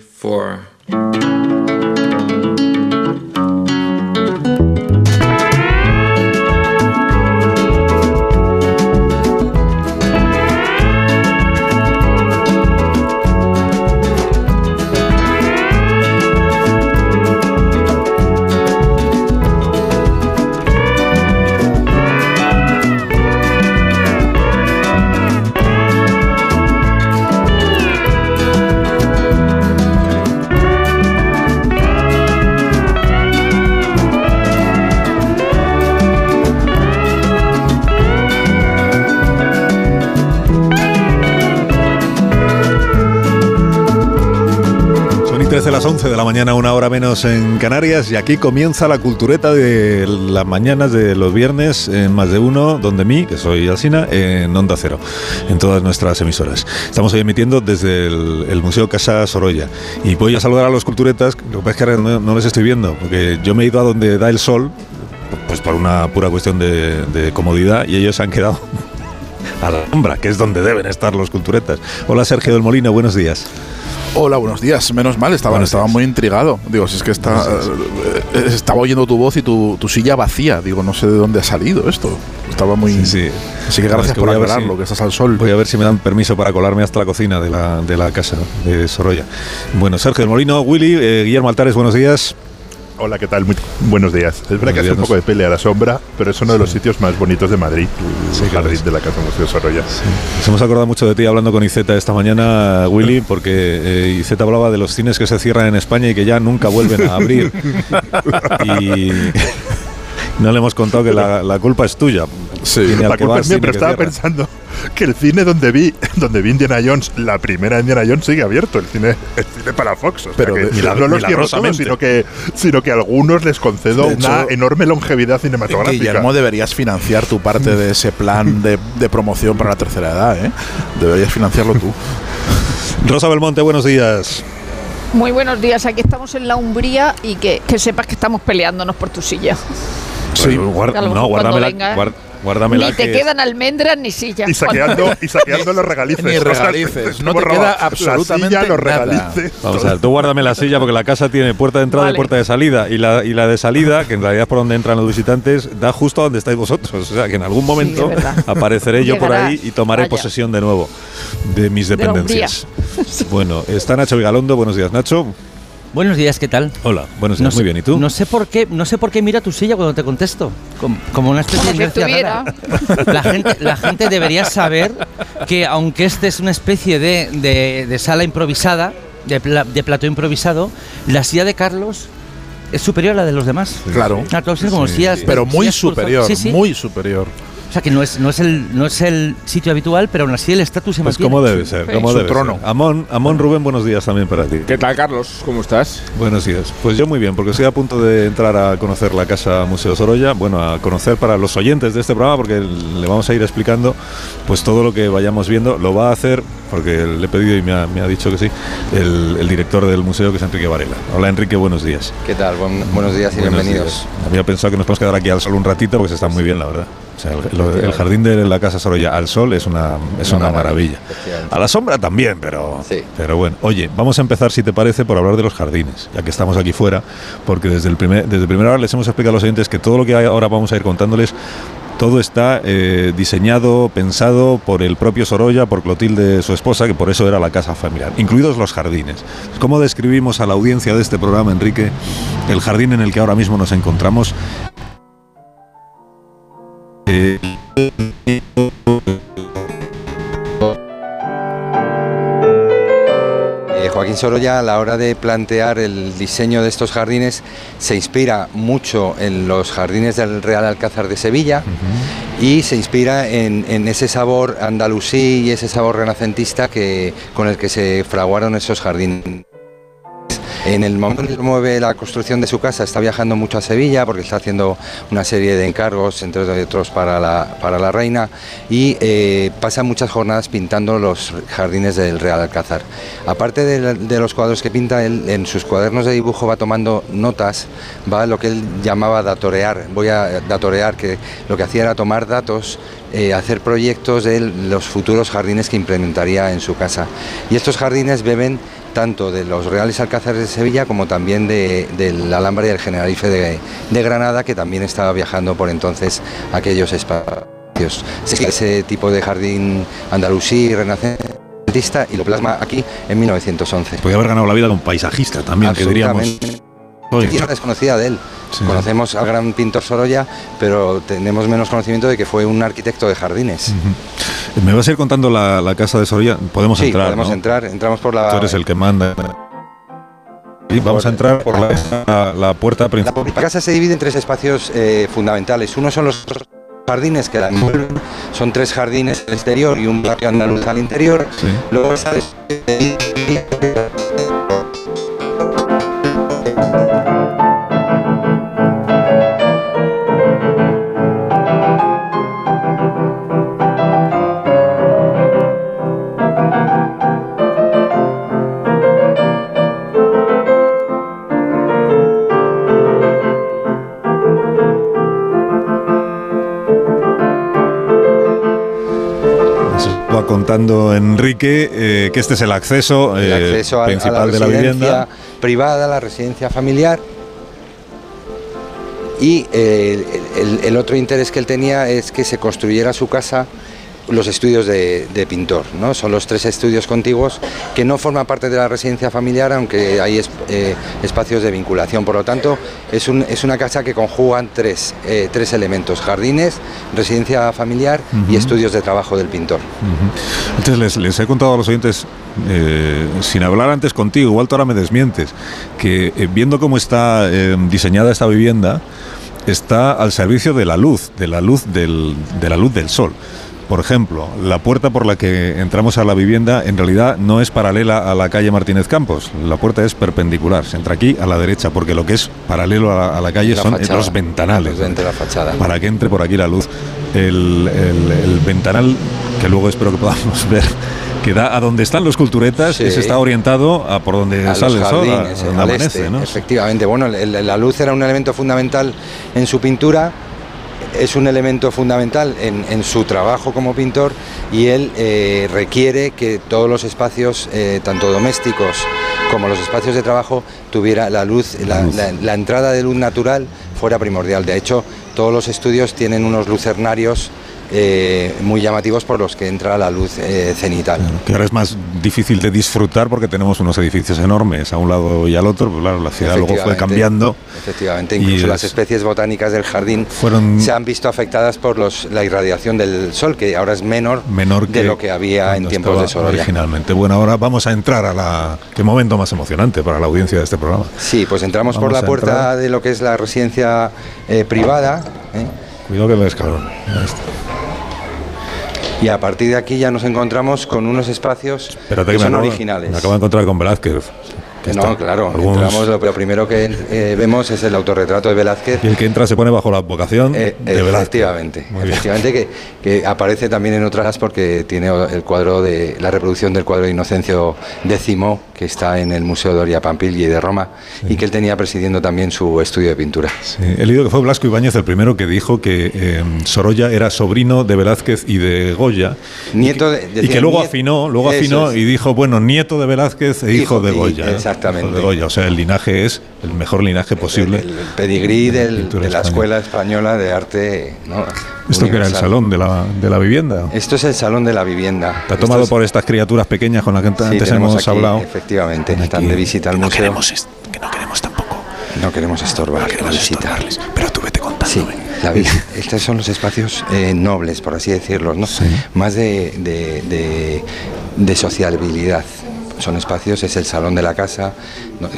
for mañana, una hora menos en Canarias, y aquí comienza la cultureta de las mañanas de los viernes en más de uno, donde mí, que soy Alsina, en Onda Cero, en todas nuestras emisoras. Estamos hoy emitiendo desde el, el Museo Casa Sorolla. Y voy a saludar a los culturetas, lo que pasa es que ahora no, no les estoy viendo, porque yo me he ido a donde da el sol, pues por una pura cuestión de, de comodidad, y ellos se han quedado a la sombra, que es donde deben estar los culturetas. Hola Sergio del Molino, buenos días. Hola, buenos días. Menos mal, estaba, Buenos estaba días. muy intrigado. Digo, si es que está, Buenos eh, estaba oyendo tu voz y tu, tu silla vacía. Digo, no sé de dónde ha salido esto. Estaba muy. Sí, sí. Así que gracias es que por aclararlo, si- que estás al sol. Voy a ver si me dan permiso para colarme hasta la cocina de la, de la casa de Sorolla. Bueno, Sergio del Molino, Willy, eh, Guillermo Altares, buenos días. Hola, ¿qué tal? Muy buenos días. Es verdad Buenos que hace un poco de pelea a la sombra, pero es uno de los sitios más bonitos de Madrid, el Sí, jardín de la Casa Museo Sorolla. Nos hemos acordado mucho de ti hablando con Izeta esta mañana, Willy, porque eh, Izeta hablaba de los cines que se cierran en España y que ya nunca vuelven a abrir. y no le hemos contado que la, la culpa es tuya. Sí. Tiene La culpa va es mía, pero estaba cierra. pensando que el cine donde vi, donde vi Indiana Jones, la primera Indiana Jones sigue abierto, el cine, el cine para Fox. O sea Pero que de- milagro- no los cierro todos, sino que, sino que a algunos les concedo hecho, una enorme longevidad cinematográfica. Guillermo, deberías financiar tu parte de ese plan de, de promoción para la tercera edad, ¿eh? Deberías financiarlo tú. Rosa Belmonte, buenos días. Muy buenos días, aquí estamos en la Umbría y que, que sepas que estamos peleándonos por tu silla. Sí. Bueno, guar- A lo no, guárdamela, venga, guar- guárdamela ni te que- quedan almendras ni sillas. Y saqueando, y saqueando los regalices. Ni regalices, no te queda absolutamente la silla, los nada. regalices. Vamos a ver, tú guárdame la silla porque la casa tiene puerta de entrada y puerta de salida. Y la, y la de salida, que en realidad es por donde entran los visitantes, da justo a donde estáis vosotros. O sea, que en algún momento apareceré yo por ahí y tomaré Vaya. posesión de nuevo de mis De dependencias. bueno, está Nacho Vigalondo. Buenos días, Nacho. Buenos días, ¿qué tal? Hola, buenos días. sé, Muy bien, ¿y tú? No sé por qué, no sé por qué mira tu silla cuando te contesto. Como, como una especie Como de inercia rara. La gente, la gente debería saber que aunque este es una especie de, de- de sala improvisada, de, pla- de plató improvisado, la silla de Carlos es superior a la de los demás. Claro. Sí, sillas- sí. Pero muy superior, Sí, sí. muy superior. O sea que no es, no es el no es el sitio habitual, pero aún así el estatus se Pues mantiene. como debe ser, como debe trono. ser. Amón, Amón Rubén, buenos días también para ti. ¿Qué tal, Carlos? ¿Cómo estás? Buenos días. Pues yo muy bien, porque estoy a punto de entrar a conocer la Casa Museo Sorolla. Bueno, a conocer para los oyentes de este programa, porque le vamos a ir explicando pues todo lo que vayamos viendo. Lo va a hacer, porque le he pedido y me ha, me ha dicho que sí, el, el director del museo, que es Enrique Varela. Hola Enrique, buenos días. ¿Qué tal? Buen- buenos días y Buenos bienvenidos. días. Había pensado que nos podemos quedar aquí al sol un ratito, porque se está muy bien, la verdad. O sea, el, jardín de la Casa Sorolla al sol es una, es una, Una maravilla. A la sombra también, pero, Sí. pero bueno. Oye, vamos a empezar, si te parece, por hablar de los jardines, ya que estamos aquí fuera, porque desde el primer, desde primera hora les hemos explicado a los oyentes que todo lo que ahora vamos a ir contándoles, todo está eh, diseñado, pensado por el propio Sorolla, por Clotilde, su esposa, que por eso era la casa familiar, incluidos los jardines. ¿Cómo describimos a la audiencia de este programa, Enrique, el jardín en el que ahora mismo nos encontramos? Eh, Joaquín Sorolla a la hora de plantear el diseño de estos jardines se inspira mucho en los jardines del Real Alcázar de Sevilla y se inspira en, en ese sabor andalusí y ese sabor renacentista que, con el que se fraguaron esos jardines. En el momento en que mueve la construcción de su casa, está viajando mucho a Sevilla porque está haciendo una serie de encargos, entre otros para la, para la reina, y eh, pasa muchas jornadas pintando los jardines del Real Alcázar. Aparte de los cuadros que pinta, él en sus cuadernos de dibujo va tomando notas, va lo que él llamaba datorear. Voy a datorear, que lo que hacía era tomar datos eh, hacer proyectos de los futuros jardines que implementaría en su casa. Y estos jardines beben tanto de los Reales Alcázares de Sevilla como también de, del Alhambra y el Generalife de, de Granada, que también estaba viajando por entonces aquellos espacios. Ese tipo de jardín andalusí renacentista y lo plasma aquí en 1911. Podría haber ganado la vida con paisajista también, que diríamos. Absolutamente. hoy. Es una desconocida de él. Sí. Conocemos al gran pintor Sorolla, pero tenemos menos conocimiento de que fue un arquitecto de jardines. Me vas a ir contando la, la casa de Soria. Podemos Sí, entrar. podemos ¿no? entrar. Entramos por la. Tú eres el que manda. Y vamos a entrar por la, la- la puerta La principal. casa se divide en tres espacios eh, fundamentales. Uno son los jardines que la envuelven, son tres jardines al exterior y un patio andaluz al interior. Sí. Luego está contando Enrique eh, que este es el acceso, el eh, acceso a, a principal la de la residencia vivienda. privada, la residencia familiar. Y eh, el, el- el otro interés que él tenía es que se construyera su casa los estudios de, de pintor, ¿no? Son los tres estudios contiguos que no forman parte de la residencia familiar, aunque hay es- eh, espacios de vinculación. Por lo tanto, es, un- es una casa que conjugan tres, eh, tres elementos: jardines, residencia familiar y estudios de trabajo del pintor. Ujú. Entonces les, les he contado a los oyentes, eh, sin hablar antes contigo, igual tú ahora me desmientes, que eh, viendo cómo está diseñada esta vivienda, está al servicio de la luz, de la luz del, de la luz del sol. Por ejemplo, la puerta por la que entramos a la vivienda en realidad no es paralela a la calle Martínez Campos, la puerta es perpendicular, se entra aquí a la derecha, porque lo que es paralelo a la, a la calle La son fachada. los ventanales. La fachada. Para que entre por aquí la luz. El, el- el ventanal, que luego espero que podamos ver, que da a donde están los culturetas, Sí. ese está orientado a por donde a sale el sol, a jardines, donde al amanece, este, ¿no? Efectivamente, bueno, el- la luz era un elemento fundamental en su pintura, es un elemento fundamental en, en su trabajo como pintor y él eh, requiere que todos los espacios, eh, tanto domésticos como los espacios de trabajo, tuviera la luz, la, luz. la- la entrada de luz natural fuera primordial. De hecho, todos los estudios tienen unos lucernarios eh, muy llamativos por los que entra la luz eh, cenital. Claro, que ahora es más difícil de disfrutar porque tenemos unos edificios enormes a un lado y al otro, pero claro, la ciudad luego fue cambiando. Efectivamente, y incluso las especies botánicas del jardín Fueron se han visto afectadas por los, la irradiación del sol, que ahora es menor, menor que de lo que había en tiempos de Sorolla. Originalmente. Bueno, ahora vamos a entrar a la. Qué momento más emocionante para la audiencia de este programa. Sí, pues entramos por la puerta entrar. de lo que es la residencia eh, privada. Cuidado que el escalón. Y a partir de aquí ya nos encontramos con unos espacios Espérate que me son acabo- originales. Me acabo de encontrar con Velázquez. Que no, está. claro, Algunos- entramos, lo, lo primero que eh, vemos es el autorretrato de Velázquez. Y el que entra se pone bajo la advocación Eh, de Velázquez. efectivamente, bien. efectivamente que, que aparece también en otras porque tiene el cuadro de la reproducción del cuadro de Inocencio X que está en el Museo Doria Pampigli de Roma y que él tenía presidiendo también su estudio de pintura. Sí, he leído que fue Blasco Ibáñez el primero que dijo que eh, Sorolla era sobrino de Velázquez y de Goya. Nieto y de- que, y que luego afinó, luego afinó es. y dijo, bueno, nieto de Velázquez e hijo, Hijo, de y- Goya. Exactamente. Hijo de Goya, o sea, el linaje es el mejor linaje posible. El, el pedigrí de la del- pintura de la española. Escuela Española de Arte. ¿no? ¿Esto que era el salón de la, de la vivienda? Esto es el salón de la vivienda. Está tomado Esto es- por estas criaturas pequeñas con las que Sí, antes hemos aquí, hablado. Efectivamente, Están de visita al Que no queremos que no queremos tampoco. No queremos estorbar No queremos estorbarles. Pero tú vete contando. Sí, la estos son los espacios eh, nobles, por así decirlo, ¿no? Sí. Más de, de, de- de sociabilidad. Son espacios, es el salón de la casa,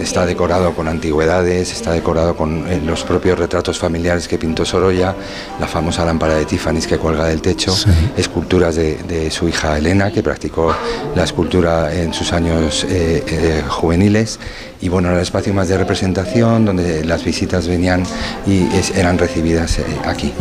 está decorado con antigüedades, está decorado con eh, los propios retratos familiares que pintó Sorolla, la famosa lámpara de Tiffany's que cuelga del techo, Sí. esculturas de, de su hija Elena, que practicó la escultura en sus años eh, eh, juveniles, y bueno, era el espacio más de representación, donde las visitas venían y es- eran recibidas eh, aquí.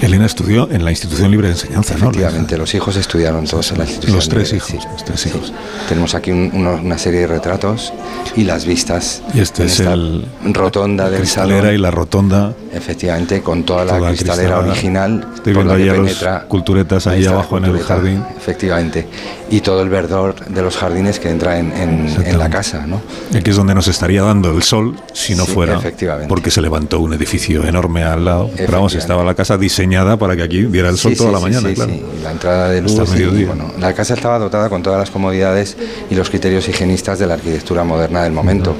Elena estudió en la institución libre de enseñanza, ¿no? Efectivamente, los hijos estudiaron todos en la institución. Los tres libre, hijos, sí. los tres hijos. Tenemos aquí un- uno- una serie de retratos y las vistas. Y este es el rotonda la del cristalera salón. y la rotonda. Efectivamente, con toda la toda cristalera cristalada. original. Estoy viendo la ahí a los culturetas ahí la abajo en el jardín. Efectivamente. Y todo el verdor de los jardines que entra en, en- en la casa, ¿no? Aquí es donde nos estaría dando el sol si no Sí, fuera efectivamente. porque se levantó un edificio enorme al lado. Pero vamos, estaba la casa diseñada para que aquí diera el sol Sí, toda sí, la mañana, sí, claro. sí. Y La entrada de Hasta luz. y, mediodía. bueno, la casa estaba dotada con todas las comodidades y los criterios higienistas de la arquitectura moderna del momento.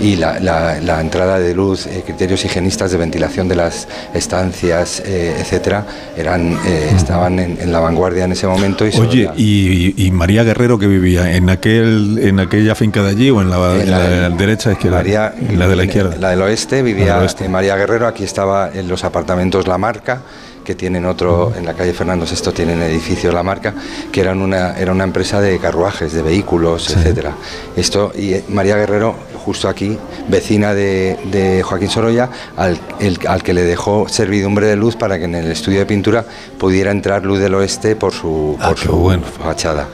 Y la, la- la entrada de luz, eh, criterios higienistas de ventilación de las estancias, eh, etcétera, eran, eh, estaban en, en la vanguardia en ese momento. Y Oye, la- y, y María Guerrero que vivía en aquel en aquella finca de allí o en la, en la derecha izquierda, María- en la de la izquierda. La del oeste vivía del oeste. eh, María Guerrero, aquí estaba en los apartamentos La Marca, que tienen otro, en la calle Fernando VI tienen edificios La Marca, que eran una, era una empresa de carruajes, de vehículos, etcétera. Esto, y eh, María Guerrero, justo aquí, vecina de, de Joaquín Sorolla, al, el- al que le dejó servidumbre de luz para que en el estudio de pintura pudiera entrar luz del oeste por su, Ah, por su bueno. fachada.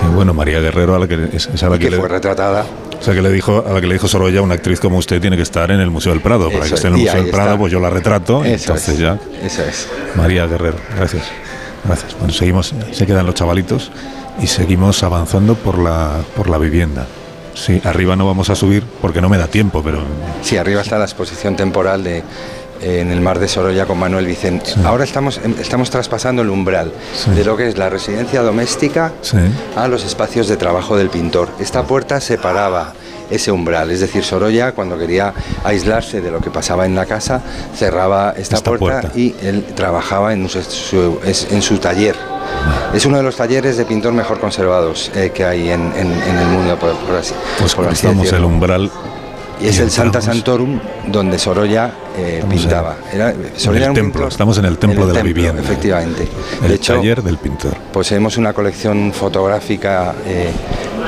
Qué bueno, María Guerrero a la que es, es a la Y que, que le, fue retratada o sea, que le dijo a la que le dijo Sorolla, una actriz como usted tiene que estar en el Museo del Prado, para Eso que esté en el Museo del Prado, está. pues yo la retrato, Eso entonces es, ya Eso es. María Guerrero, gracias. Gracias. Bueno, seguimos, se quedan los chavalitos y seguimos avanzando por la por la vivienda. Sí, arriba no vamos a subir porque no me da tiempo, pero Sí, arriba está la exposición temporal de en el mar de Sorolla con Manuel Vicente. Ahora estamos, estamos traspasando el umbral Sí. de lo que es la residencia doméstica Sí. a los espacios de trabajo del pintor. Esta puerta separaba ese umbral, es decir, Sorolla cuando quería aislarse de lo que pasaba en la casa cerraba esta, Esta puerta, puerta. y él trabajaba en su, en taller. Es uno de los talleres de pintor mejor conservados eh, que hay en, en- en el mundo, por, por así, pues por así el umbral. Y es el Santa Santorum donde Sorolla eh, pintaba. Era, Sorolla el templo, pintor- estamos en el templo de la vivienda. Efectivamente. El de hecho, taller del pintor. poseemos una colección fotográfica eh,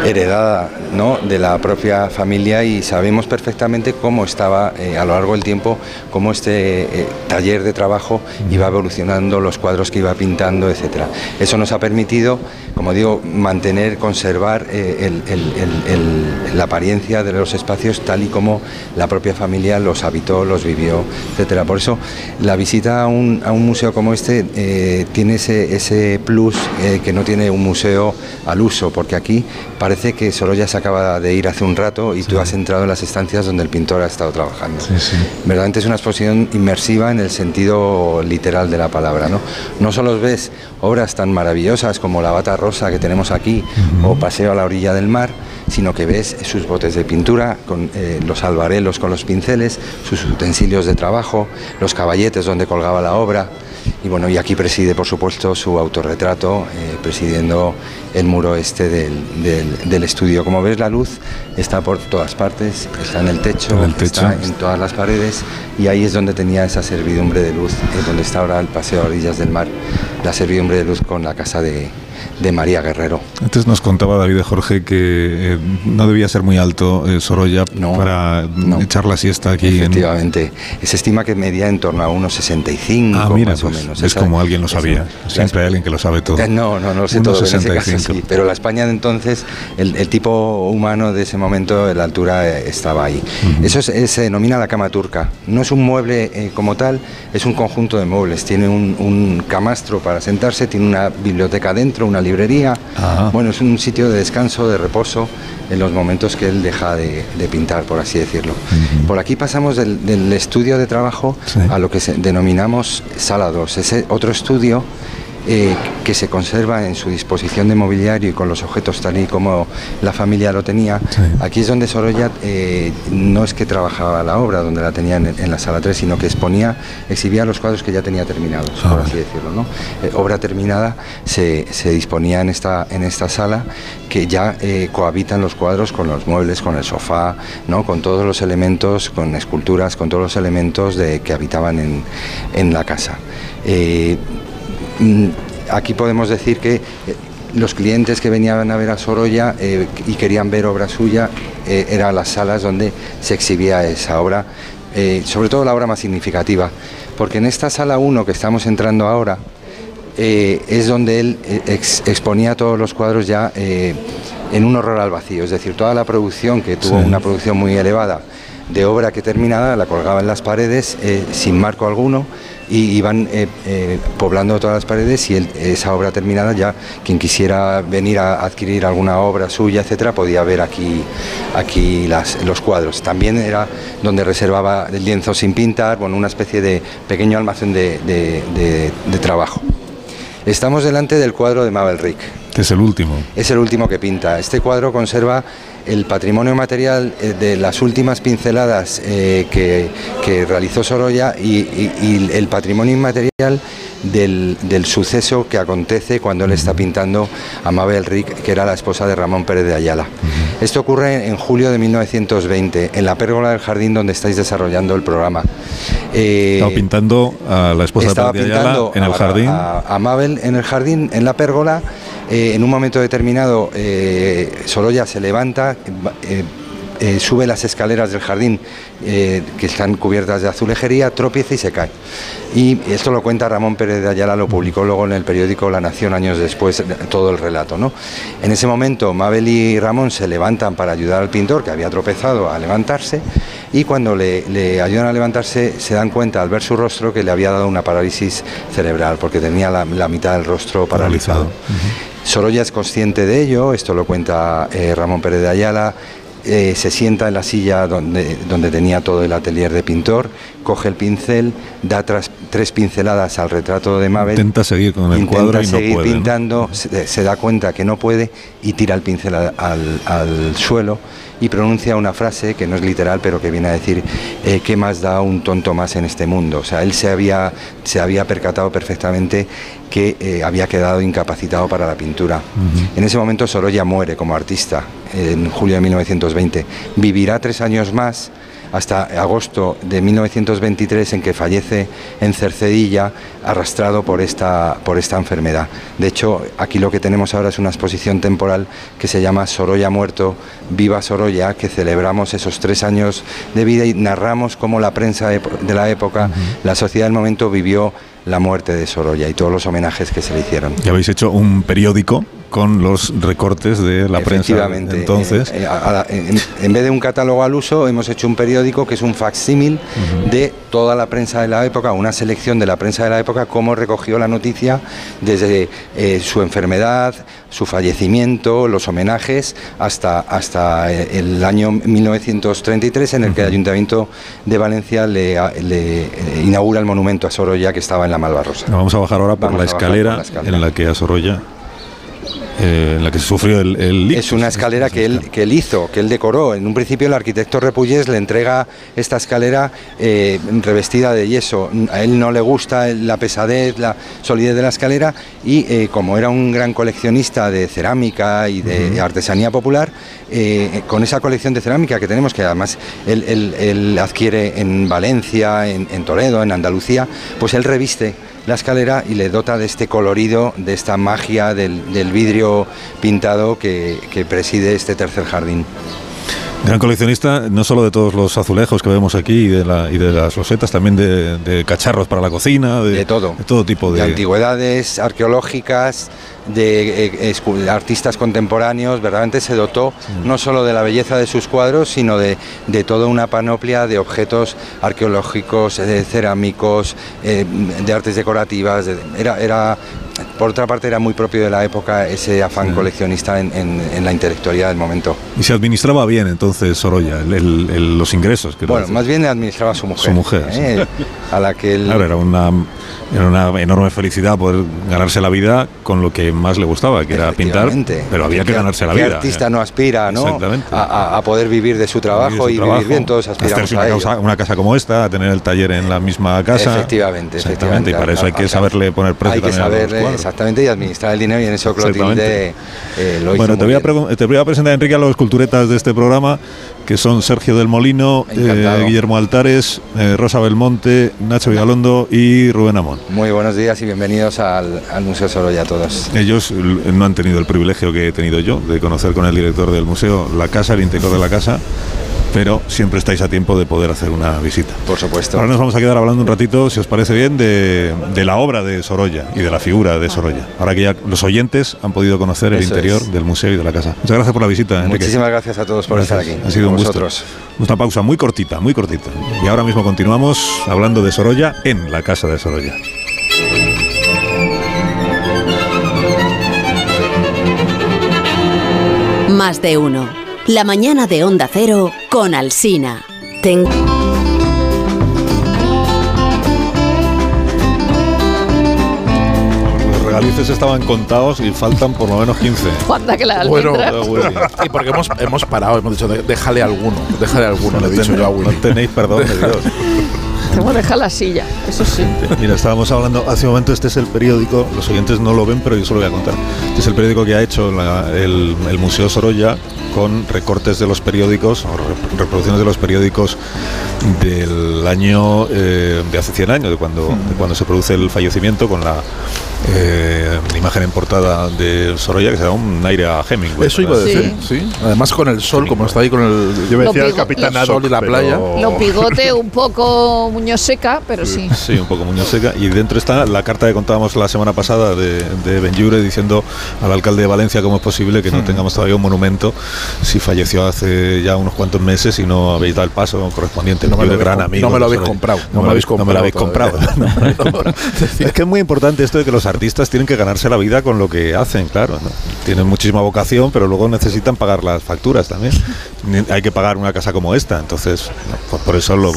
heredada ¿no? de la propia familia y sabemos perfectamente cómo estaba eh, a lo largo del tiempo, cómo este eh, taller de trabajo iba evolucionando, los cuadros que iba pintando, etcétera. Eso nos ha permitido, como digo, mantener, conservar eh, la apariencia de los espacios tal y como la propia familia los habitó, los vivió, etcétera. Por eso la visita a un, a un museo como este tiene ese, ese plus que no tiene un museo al uso, porque aquí parece que Sorolla se acaba de ir hace un rato y tú has entrado en las estancias donde el pintor ha estado trabajando. Sí, sí. Verdaderamente es una exposición inmersiva en el sentido literal de la palabra. No, no solo ves obras tan maravillosas como la bata rosa que tenemos aquí o Paseo a la orilla del mar, sino que ves sus botes de pintura, con eh, los albarelos con los pinceles, sus utensilios de trabajo, los caballetes donde colgaba la obra. Y bueno, y aquí preside, por supuesto, su autorretrato, eh, presidiendo el muro este del, del- del estudio. Como ves, la luz está por todas partes, está en el techo, En el techo. está en todas las paredes, y ahí es donde tenía esa servidumbre de luz, eh, donde está ahora el paseo a orillas del mar, la servidumbre de luz con la casa de, de María Guerrero. Antes nos contaba David Jorge que eh, no debía ser muy alto eh, Sorolla No, para no. echar la siesta aquí en, Efectivamente, se estima que medía en torno a unos 65 Ah, mira, más pues, o menos. es Esa- como alguien lo sabía. la- Siempre hay alguien que lo sabe todo. No, no, no lo sé todo. En ese caso 65. sí, pero la España de entonces, el, el tipo humano de ese momento, la altura eh, estaba ahí. Eso es- es- se denomina la cama turca. No es un mueble eh, como tal, es un conjunto de muebles. Tiene un, un camastro para sentarse, tiene una biblioteca dentro, una librería. Ajá. Bueno, es un sitio de descanso, de reposo en los momentos que él deja de, de pintar, por así decirlo. Por aquí pasamos del, del estudio de trabajo Sí. a lo que denominamos sala 2. Ese otro estudio eh, que se conserva en su disposición de mobiliario y con los objetos tal y como la familia lo tenía. Sí. Aquí es donde Sorolla eh, no es que trabajaba la obra, donde la tenía en, en la sala 3, sino que exponía, exhibía los cuadros que ya tenía terminados, Ah, por vale. así decirlo. ¿no? Eh, obra terminada se, se disponía en esta, en esta sala que ya cohabitan los cuadros con los muebles, con el sofá, ¿no? con todos los elementos, con esculturas, con todos los elementos de, que habitaban en, en la casa. Eh, Aquí podemos decir que eh, los clientes que venían a ver a Sorolla eh, y querían ver obra suya eh, eran las salas donde se exhibía esa obra, eh, sobre todo la obra más significativa, porque en esta sala 1 que estamos entrando ahora, es donde él ex- exponía todos los cuadros ya en un horror al vacío, es decir, toda la producción, que tuvo Sí. una producción muy elevada de obra que terminada, la colgaba en las paredes sin marco alguno y iban eh, eh, poblando todas las paredes y esa obra terminada ya quien quisiera venir a adquirir alguna obra suya, etcétera, podía ver aquí, aquí las- los cuadros. También era donde reservaba el lienzo sin pintar, bueno, una especie de pequeño almacén de- de- de- de trabajo. Estamos delante del cuadro de Mabel Rick. Es el último. Es el último que pinta. Este cuadro conserva el patrimonio material eh, de las últimas pinceladas eh, que, que realizó Sorolla y, y- y el patrimonio inmaterial del, del suceso que acontece cuando él está pintando a Mabel Rick, que era la esposa de Ramón Pérez de Ayala. Esto ocurre en julio de 1920, en la pérgola del jardín donde estáis desarrollando el programa. Eh, Estaba pintando a la esposa de Pérez de Ayala pintando en el a- jardín. A, a Mabel en el jardín, en la pérgola. Eh, en un momento determinado, eh, Sorolla se levanta, eh, eh, sube las escaleras del jardín que están cubiertas de azulejería, tropieza y se cae. Y esto lo cuenta Ramón Pérez de Ayala, lo publicó luego en el periódico La Nación años después, todo el relato. ¿no? En ese momento, Mabel y Ramón se levantan para ayudar al pintor, que había tropezado, a levantarse, y cuando le, ayudan a levantarse, se dan cuenta al ver su rostro que le había dado una parálisis cerebral, porque tenía la mitad del rostro paralizado. Sorolla es consciente de ello, esto lo cuenta eh, Ramón Pérez de Ayala. eh, se sienta en la silla donde, donde tenía todo el atelier de pintor, coge el pincel, da tras- tres pinceladas al retrato de Mabel. Intenta seguir con el intenta cuadro y no seguir pintando, se, se da cuenta que no puede y tira el pincel al, al- al suelo y pronuncia una frase que no es literal, pero que viene a decir, eh, ¿qué más da un tonto más en este mundo? O sea, él se había, se había percatado perfectamente que eh, había quedado incapacitado para la pintura. En ese momento Sorolla muere como artista, en julio de 1920. Vivirá tres años más hasta agosto de 1923 en que fallece en Cercedilla arrastrado por esta, por esta enfermedad. De hecho, aquí lo que tenemos ahora es una exposición temporal que se llama Sorolla muerto, viva Sorolla, que celebramos esos tres años de vida y narramos cómo la prensa de la época, la sociedad del momento vivió la muerte de Sorolla y todos los homenajes que se le hicieron. Y habéis hecho un periódico con los recortes de la prensa. Efectivamente. Entonces, Eh, eh, a- a- en, en vez de un catálogo al uso, hemos hecho un periódico que es un facsímil de toda la prensa de la época, una selección de la prensa de la época, cómo recogió la noticia desde eh, su enfermedad, su fallecimiento, los homenajes, hasta, hasta el año 1933, en el que el Ayuntamiento de Valencia le, inaugura el monumento a Sorolla que estaba en la Malvarrosa. vamos a bajar ahora por, Vamos la a bajar por escalera, la escalera. en la que a Sorolla, eh, en la que se sufrió el. Es una escalera que él, que él hizo, que él decoró. En un principio el arquitecto Repullés le entrega esta escalera eh, revestida de yeso. A él no le gusta la pesadez, la solidez de la escalera y eh, como era un gran coleccionista de cerámica y de artesanía popular, con esa colección de cerámica que tenemos, que además él, él- él adquiere en Valencia, en, en Toledo, en Andalucía, pues él reviste la escalera y le dota de este colorido, de esta magia del, vidrio pintado que preside este tercer jardín. Gran coleccionista, no solo de todos los azulejos que vemos aquí y de, la, y de las rosetas, también de, de cacharros para la cocina, de, De todo. de todo tipo de de... antigüedades arqueológicas, de, eh, de artistas contemporáneos, verdaderamente se dotó no solo de la belleza de sus cuadros, sino de, de toda una panoplia de objetos arqueológicos, eh, de cerámicos, eh, de artes decorativas. de- era, era, por otra parte, era muy propio de la época ese afán coleccionista en, en- en la intelectualidad del momento. Y se administraba bien entonces Sorolla, el- el- el- los ingresos. quiero Bueno, más bien administraba a su mujer. Su mujer, ¿eh? A la que él... Claro, era una, era una enorme felicidad poder ganarse la vida con lo que más le gustaba, que era pintar, Efectivamente. pero había que ¿Qué- ganarse la qué vida. artista no aspira ¿no? Exactamente. A, a- a poder vivir de su trabajo su y trabajo, vivir bien, todos aspiramos hacerse a una, ello. causa- una casa como esta, a tener el taller en la misma casa. Efectivamente, Exactamente, y para eso hay que A- a- saberle poner precio Hay que también a los saberle, cuadros. Exactamente, y administrar el dinero, y en eso Clotilde eh, lo hizo Bueno, te voy, a te voy a presentar, Enrique, a los culturetas de este programa, que son Sergio del Molino, eh, Guillermo Altares, eh, Rosa Belmonte, Nacho Vigalondo y Rubén Amón. Muy buenos días y bienvenidos al, al Museo Sorolla a todos. Ellos l- no han tenido el privilegio que he tenido yo de conocer con el director del museo la casa, el interior de la casa, pero siempre estáis a tiempo de poder hacer una visita. Por supuesto. Ahora nos vamos a quedar hablando un ratito, si os parece bien, de, de la obra de Sorolla y de la figura de Sorolla. Ahora que ya los oyentes han podido conocer el Eso interior es. del museo y de la casa. Muchas gracias por la visita, Enrique. Muchísimas gracias a todos por Gracias. estar aquí. Ha sido un gusto. Una pausa muy cortita, muy cortita. Y ahora mismo continuamos hablando de Sorolla en la casa de Sorolla. Más de uno. La mañana de Onda Cero con Alsina. Ten- Los regalices estaban contados y faltan por lo menos 15. Anda que la Bueno, y porque hemos, hemos parado, hemos dicho, "De- déjale alguno, déjale alguno, le he dicho tenéis, yo a no Willy. tenéis perdón de Dios. Dejar la silla, eso sí. Mira, estábamos hablando hace un momento, este es el periódico, los oyentes no lo ven, pero yo se lo voy a contar. Este es el periódico que ha hecho la- el, el Museo Sorolla con recortes de los periódicos, o re- reproducciones de los periódicos del año eh, de hace 100 años, de cuando, de cuando se produce el fallecimiento, con la eh, imagen en portada de Sorolla, que se da un aire a Hemingway. Eso iba a decir, sí. Además con el sol, como está ahí con el... Yo me Lo decía el capitán lo- Sol y la pero- playa. Los bigotes un poco muñoz seca, pero sí. Sí, un poco muñoz seca. Y dentro está la carta que contábamos la semana pasada de, de Benjure diciendo al alcalde de Valencia cómo es posible que no tengamos todavía un monumento si falleció hace ya unos cuantos meses y no habéis dado el paso correspondiente. No me lo gran amigo no me lo habéis comprado, No, me lo habéis, no me lo habéis comprado. es que es muy importante esto de que los artistas tienen que ganarse la vida con lo que hacen, claro. ¿no? Tienen muchísima vocación, pero luego necesitan pagar las facturas también. Hay que pagar una casa como esta, entonces pues por eso lo,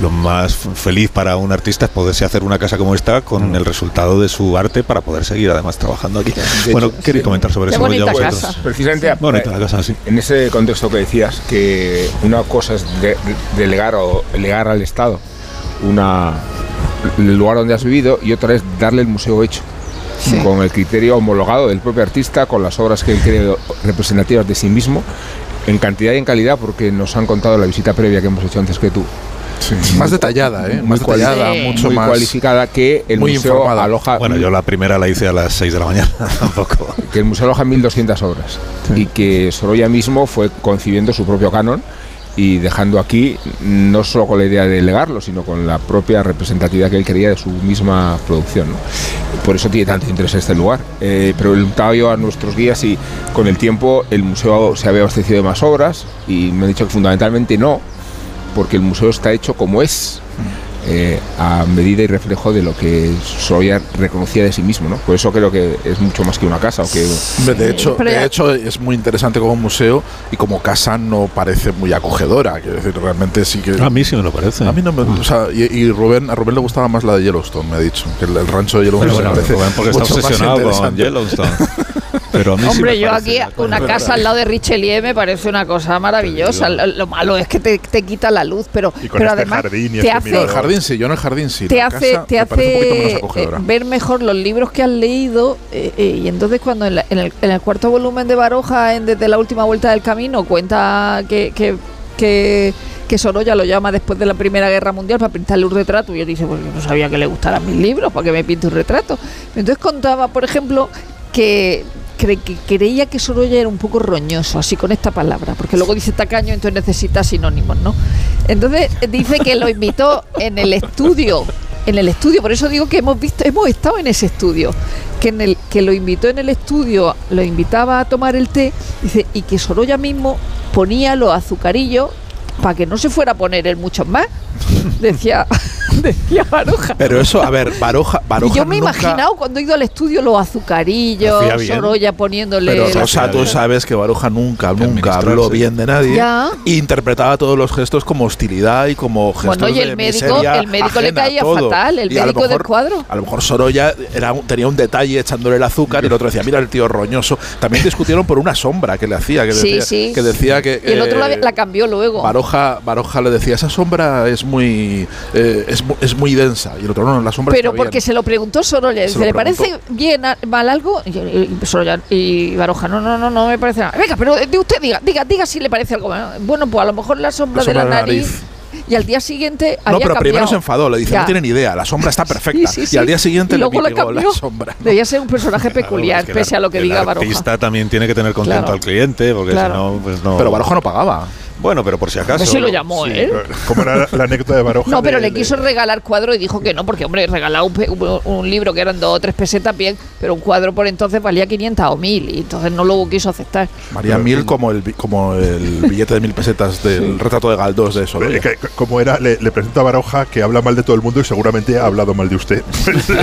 lo más feliz para un artista es poderse hacer una casa como esta con el resultado de su arte para poder seguir además trabajando aquí. Bueno, queréis comentar sobre Qué eso bonita casa. Precisamente Bonita eh, la casa, sí. en ese contexto que decías, que una cosa es de- delegar o delegar al Estado una, el lugar donde has vivido y otra es darle el museo hecho. Con el criterio homologado del propio artista, con las obras que él cree representativas de sí mismo, en cantidad y en calidad, porque nos han contado la visita previa que hemos hecho antes que tú. Más detallada, ¿eh? Más detallada, Sí. mucho muy más... cualificada que el muy museo informada. aloja Bueno, yo la primera la hice a las 6 de la mañana, tampoco. que el museo aloja 1.200 obras y que Sorolla mismo fue concibiendo su propio canon y dejando aquí no solo con la idea de legarlo, sino con la propia representatividad que él quería de su misma producción. Por eso tiene tanto interés este lugar. Eh, preguntaba yo a nuestros guías si con el tiempo el museo se había abastecido de más obras y me han dicho que fundamentalmente no, porque el museo está hecho como es. Eh, a medida y reflejo de lo que Sorolla reconocía de sí mismo, ¿no? Por eso creo que es mucho más que una casa o que De hecho, de es muy interesante como museo y como casa no parece muy acogedora. Quiero decir, realmente sí que. A mí sí me lo parece. A mí no me. O sea, y, y Rubén, a Rubén le gustaba más la de Yellowstone, me ha dicho. Que el, el rancho de Yellowstone Pero bueno, me parece Rubén, porque está obsesionado con. Yellowstone. Pero a mí sí Hombre, yo aquí una casa al lado de Richelieu me parece una cosa maravillosa. Lo, lo malo es que te, te quita la luz, pero, Y con pero este además jardín y te este hace, No, el mirador. jardín sí, yo en el jardín sí. te la hace, casa te hace acogedora. eh, ver mejor los libros que has leído eh, eh, y entonces cuando en, la- en el, en el cuarto volumen de Baroja, en Desde la última vuelta del camino, cuenta que, que, que, que Sorolla lo llama después de la Primera Guerra Mundial para pintarle un retrato y él dice, pues yo no sabía que le gustaran mis libros, para que me pinte un retrato. Entonces contaba, por ejemplo, que, que creía que Sorolla era un poco roñoso, así con esta palabra, porque luego dice tacaño, entonces necesita sinónimos, ¿no? Entonces eh, dice que lo invitó en el estudio, en el estudio, por eso digo que hemos visto, hemos estado en ese estudio, que en el que lo invitó en el estudio, lo invitaba a tomar el té, dice, y que Sorolla mismo ponía los azucarillos para que no se fuera a poner él muchos más, decía, decía Baroja. Pero eso, a ver, Baroja. Baroja Y yo me he nunca- imaginado cuando he ido al estudio los azucarillos. Sorolla poniéndole. Pero Rosa, tú sabes que Baroja nunca, nunca habló bien de nadie. Ya. E interpretaba todos los gestos como hostilidad y como gestos Bueno, y el de médico- miseria el médico le caía todo. fatal, el Y médico del mejor- cuadro. A lo mejor Sorolla era un- tenía un detalle echándole el azúcar y el otro decía, mira el tío roñoso. También discutieron por una sombra que le hacía, que Sí, decía, sí. Que, decía que... y el otro la, eh, la cambió luego. Baroja, Baroja le decía, esa sombra es muy, eh, es, es muy densa. Y el otro, no, la sombra Pero está porque bien". se lo preguntó Sorolla, Se ¿le preguntó. parece bien mal algo? Y, y- Sorolla y Baroja, no, no, no, no me parece nada. Venga, pero de usted diga, diga, diga si le parece algo mal. Bueno, pues a lo mejor la sombra, La sombra de la de la nariz. nariz. Y al día siguiente No, había pero primero se enfadó, le dice, Ya. no tienen idea, la sombra está perfecta. Sí, sí, sí. Y al día siguiente Y le luego la sombra. ¿no? Debía ser un personaje peculiar, pese el- a lo que el diga Baroja. artista también tiene que tener contento Claro. al cliente, porque Claro. si no, pues no. Pero Baroja no pagaba. Bueno, pero por si acaso. Eso lo llamó Sí, él. ¿Cómo era la, la anécdota de Baroja? No, pero de- le de- quiso regalar cuadro y dijo que no, porque, hombre, regalar un, pe- un- un libro que eran dos o tres pesetas bien, pero un cuadro por entonces valía 500 o 1000 y entonces no lo quiso aceptar. María Mil como el, como el billete de mil pesetas del retrato de Galdós de eso. Eh, que- como era, le, le presento a Baroja que habla mal de todo el mundo y seguramente ha hablado mal de usted. Sí.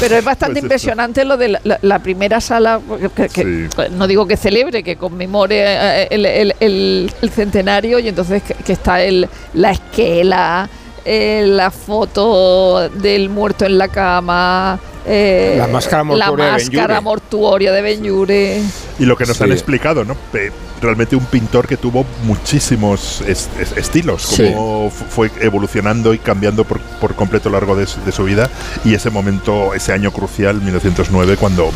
Pero es bastante Pues impresionante lo de la, la- la primera sala, que- que- que- Sí. no digo que celebre, que conmemore eh, el, el- el- el centenario y entonces que, está el, la esquela, eh, la foto del muerto en la cama. Eh, La máscara mortuoria de la máscara Benlliure. mortuoria de Benyure. Y lo que nos Sí. han explicado, ¿no? Pe- Realmente un pintor que tuvo muchísimos es- es- estilos, Sí. como fu- fue evolucionando y cambiando por, por completo a lo largo de, su- de su vida. Y ese momento, ese año crucial, 1909, cuando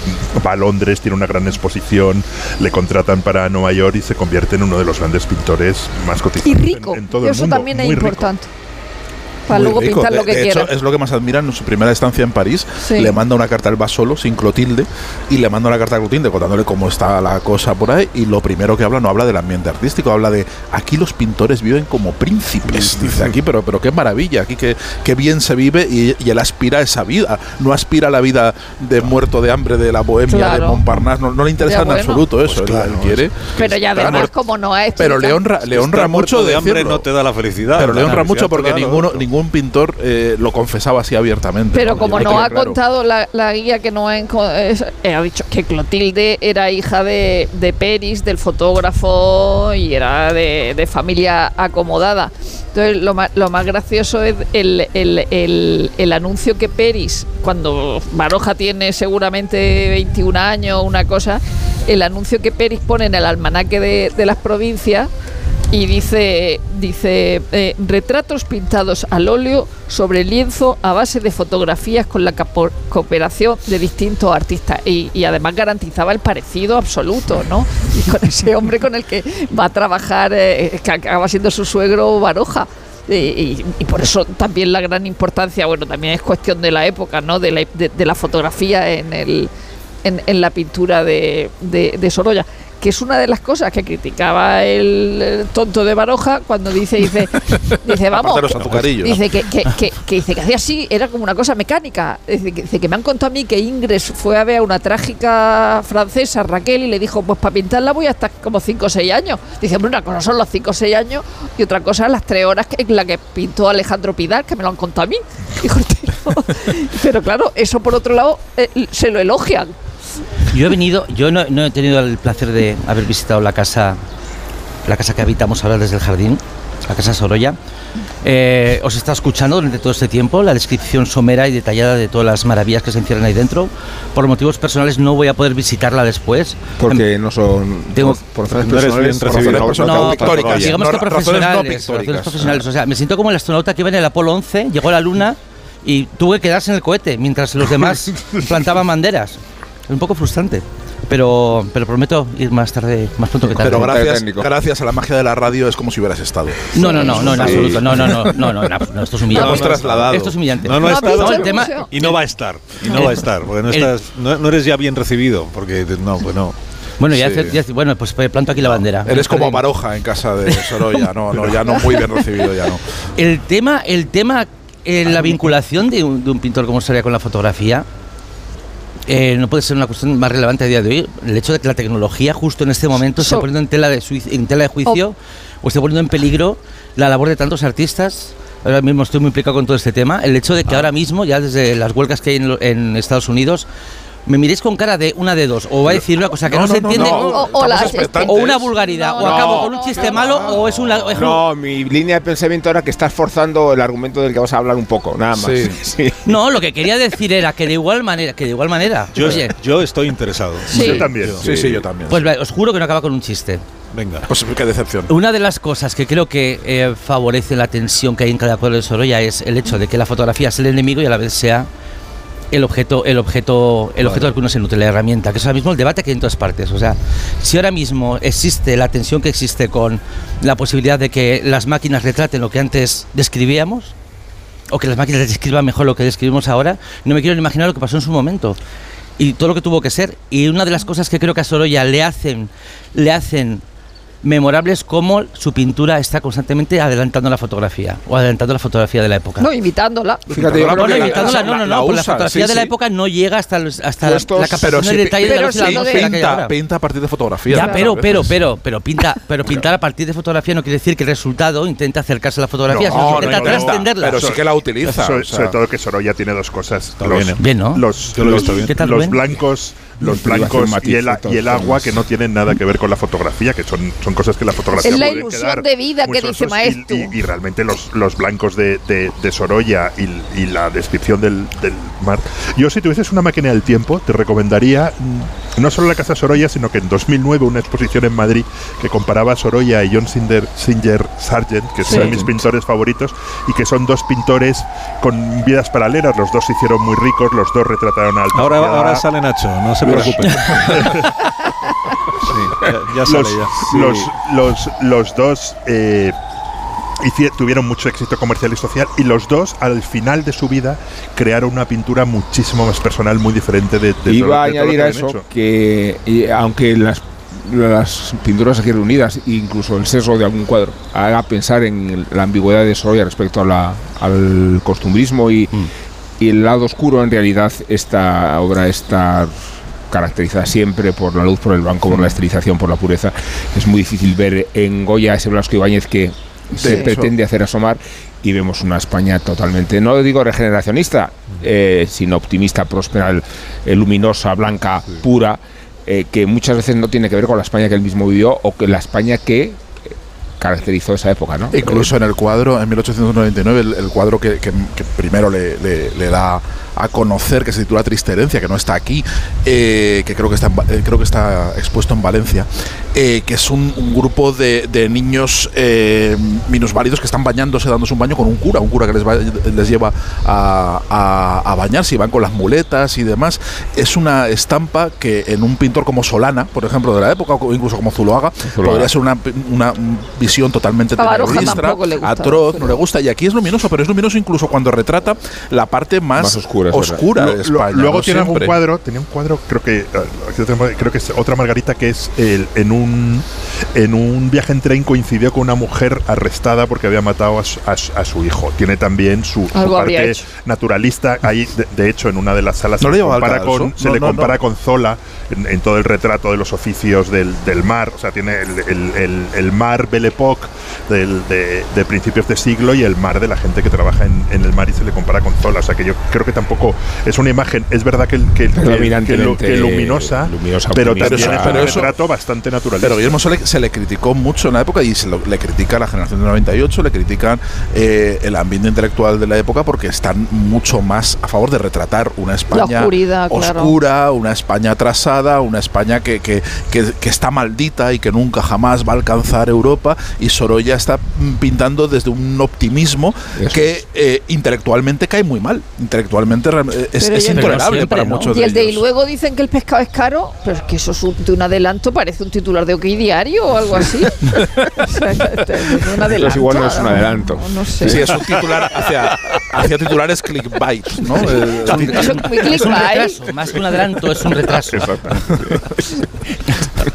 va a Londres, tiene una gran exposición, le contratan para Nueva York y se convierte en uno de los grandes pintores más cotizados Y en- rico. en, todo el Eso mundo. también es Muy rico. Para Muy luego rico. pintar lo De- que de quiera. hecho, es lo que más admiran en su primera estancia en París. Sí. Le manda una carta, él va solo, sin Clotilde, y le manda una carta a Clotilde contándole cómo está la cosa por ahí. Y lo primero que habla no habla del ambiente artístico, habla de aquí los pintores viven como príncipes. Dice aquí, pero, pero qué maravilla, aquí qué, qué bien se vive y, y él aspira a esa vida. No aspira a la vida de muerto de hambre de la bohemia de Claro. Montparnasse. No, no le interesa Ya, en bueno. absoluto eso. Pues él- claro, él quiere. Pero ya además, muerto. como no es. Pero le honra, le honra mucho de hambre decirlo. no te da la felicidad. Pero le honra mucho porque lo ninguno. Ningún pintor eh, lo confesaba así abiertamente. Pero ¿no? como no ha claro. contado la, la guía que no ha, eh, ha dicho que Clotilde era hija de, de Peris, del fotógrafo, y era de, de familia acomodada. Entonces lo más, lo más gracioso es el, el- el- el anuncio que Peris, cuando Baroja tiene seguramente 21 años, una cosa, el anuncio que Peris pone en el almanaque de, de las provincias y dice, dice eh, retratos pintados al óleo sobre lienzo a base de fotografías con la cooperación de distintos artistas y, además garantizaba el parecido absoluto, ¿no? Y con ese hombre con el que va a trabajar, eh, que acaba siendo su suegro Baroja. Y, por eso también la gran importancia, bueno, también es cuestión de la época, ¿no? De la, de, la fotografía en, el, en, en la pintura de, de, de Sorolla que es una de las cosas que criticaba el, tonto de Baroja cuando dice, dice, dice, vamos, azucarillos. dice que, que, que, que dice que hacía así, era como una cosa mecánica. Dice que, dice que me han contado a mí que Ingres fue a ver a una trágica francesa, Raquel, y le dijo, pues para pintarla voy hasta como 5 o 6 años. Dice, hombre, una cosa son los 5 o 6 años y otra cosa las 3 horas que, en la que pintó Alejandro Pidal, que me lo han contado a mí. Dijo. Pero claro, eso por otro lado eh, se lo elogian. Yo he venido, yo no, no he tenido el placer de haber visitado la casa, la casa que habitamos ahora desde el jardín, la casa Sorolla. Eh, os estado escuchando durante todo este tiempo la descripción somera y detallada de todas las maravillas que se encierran ahí dentro. Por motivos personales no voy a poder visitarla después. Porque no son Tengo- por, por razones no eres personales, bien por recibido. razones No, pictóricas. Digamos no, que razones no profesionales, razones profesionales. O sea, me siento como el astronauta que iba en el Apolo 11, llegó a la Luna y tuve que quedarse en el cohete mientras los demás plantaban banderas. Es un poco frustrante, pero, pero prometo ir más tarde, más pronto que tarde. Pero gracias, gracias a la magia de la radio es como si hubieras estado. No, no, no, no, en absoluto. No, no, no, no, no, no, no, esto es humillante. Hemos trasladado. Esto es humillante. No, no ha ¿No has estado. el tema-? Y no va a estar. Y no va a estar. Porque no, El- estás, no, no eres ya bien recibido. Porque no, pues no. Bueno, ya, Sí. hace- ya bueno, pues planto aquí la bandera. Eres como. Baroja en casa de Sorolla, no, no, ya no muy bien recibido, ya no. El tema, el tema, eh, la vinculación de un, de un pintor como Soria con la fotografía, eh, no puede ser una cuestión más relevante a día de hoy. El hecho de que la tecnología justo en este momento esté So- poniendo en tela de, en tela de juicio o esté poniendo en peligro la labor de tantos artistas. Ahora mismo estoy muy implicado con todo este tema. El hecho de que ahora mismo, ya desde las huelgas que hay en Estados Unidos, me miréis con cara de una de dos. O va a decir una cosa que no, se entiende, no. o- la- una vulgaridad, No, o acabo no, con un chiste no, malo, no. o es un... la- es un- No, mi línea de pensamiento era que estás forzando el argumento del que vas a hablar un poco, nada más. Sí. Sí. No, lo que quería decir era que de igual manera, que de igual manera, Yo, oye, yo estoy interesado. Sí. Yo también. Sí, sí, yo también. pues os juro que no acaba con un chiste. Venga. Pues qué decepción. Una de las cosas que creo que eh, favorece la tensión que hay en cada cuadro de Sorolla es el hecho de que la fotografía es el enemigo y a la vez sea el objeto, el objeto, el objeto del que uno se nutre, la herramienta, que es ahora mismo el debate que hay en todas partes. O sea, si ahora mismo existe la tensión que existe con la posibilidad de que las máquinas retraten lo que antes describíamos, o que las máquinas describan mejor lo que describimos ahora, no me quiero ni imaginar lo que pasó en su momento. Y todo lo que tuvo que ser. Y una de las cosas que creo que a Sorolla le hacen, le hacen memorables como su pintura está constantemente adelantando la fotografía o adelantando la fotografía de la época. No, imitándola. Fíjate, yo creo que la- imitándola, no, no, la no, porque la usa, fotografía sí, de la sí. época no llega hasta, hasta la, Estos- la Pero captación sí, de detalle de pero la y la hay pinta, pinta a partir de fotografía. Ya, pero, pero, pero, pero pinta, pero pintar a partir de fotografía no quiere decir que el resultado intenta acercarse a la fotografía, No, sino No, que intenta no, trascenderla. Pero sí que la utiliza. So- o sea. sobre todo que Sorolla tiene dos cosas. Está los, bien, ¿eh? Bien, ¿no? los, blancos los blancos y el, y el agua que no tienen nada que ver con la fotografía, que son, son cosas que la fotografía Es la puede ilusión quedar de vida que dice sosos y- Maestro. Y, y realmente los, los blancos de, de, de Sorolla y, y la descripción del, del mar. Yo, si tuvieses una máquina del tiempo, te recomendaría mm, no solo la Casa Sorolla, sino que en 2009 una exposición en Madrid que comparaba a Sorolla y John Singer, Singer Sargent, que son mis pintores favoritos, y que son dos pintores con vidas paralelas. Los dos se hicieron muy ricos, los dos retrataron a alta Ahora, ahora sale Nacho, no se Los- preocupe. Sí, ya, ya sale los, ya. los, los, los dos eh, tuvieron mucho éxito comercial y social y los dos al final de su vida crearon una pintura muchísimo más personal, muy diferente de, de todo- Iba a de todo lo añadir que a eso hecho. que y aunque las, las pinturas aquí reunidas, incluso el sesgo de algún cuadro, haga pensar en la ambigüedad de Sorolla respecto a la- al costumbrismo y, y el lado oscuro, en realidad esta obra está caracterizada siempre por la luz, por el blanco, por la estilización, por la pureza. Es muy difícil ver en Goya ese Blasco Ibáñez que se pretende hacer asomar y vemos una España totalmente, no digo regeneracionista, eh, sino optimista, próspera, eh, luminosa, blanca, pura, eh, que muchas veces no tiene que ver con la España que él mismo vivió o que la España que caracterizó esa época, ¿no? Incluso en el cuadro, en 1899, el, el cuadro que, que- que primero le, le- le da a conocer, que se titula Triste Herencia, que no está aquí, eh, que creo que está, en eh, creo que está expuesto en Valencia, eh, que es un, un grupo de, de niños eh, minusválidos que están bañándose, dándose un baño con un cura, un cura que les, va- les lleva a, a- a bañarse y van con las muletas y demás. Es una estampa que en un pintor como Solana, por ejemplo, de la época, o incluso como Zuloaga, Zuloaga. podría ser una, una visión totalmente A Baroja terroristra, tampoco le gusta, atroz, no le gusta. Y aquí es luminoso, pero es luminoso incluso cuando retrata la parte más, Más oscura, oscura Lo- de lo- España. luego ¿no? tiene algún Siempre. cuadro, tenía un cuadro, creo que lo tenemos, creo que es otra Margarita que es el- en un en un viaje en tren coincidió con una mujer arrestada porque había matado a su, a a su hijo. Tiene también su, su parte naturalista. Ahí, de, de hecho, en una de las salas ¿No se le le compara con, se No, le no, compara no. con Zola en, en todo el retrato de los oficios del, del mar. O sea, tiene el, el- el- el mar Belle Del- de, de principios de siglo y el mar de la gente que trabaja en, en el mar y se le compara con Zola. O sea, que yo creo que tampoco es una imagen. Es verdad que, que, que- que, luminosa, luminosa, pero también es Pero un retrato bastante naturalista. Pero Guillermo Solé se le criticó mucho en la época y se lo- le critica a la generación del 98, le critican eh, el ambiente intelectual de la época porque están mucho más a favor de retratar una España claro. oscura, una España atrasada, una España que, que, que- que está maldita y que nunca jamás va a alcanzar Europa. Y Sorolla está pintando desde un optimismo Eso que eh, intelectualmente cae muy mal. Intelectualmente eh, es, intolerable para ¿no? muchos Y el de y luego dicen que el pescado es caro, pero es que eso es un, de un adelanto, parece un titular de OK Diario o algo así. O sea, es un adelanto. igual no es un adelanto. No, no sé. Sí, es un titular hacia, hacia titulares clickbait, ¿no? Eh, es un clickbait. retraso, más que un adelanto, es un retraso.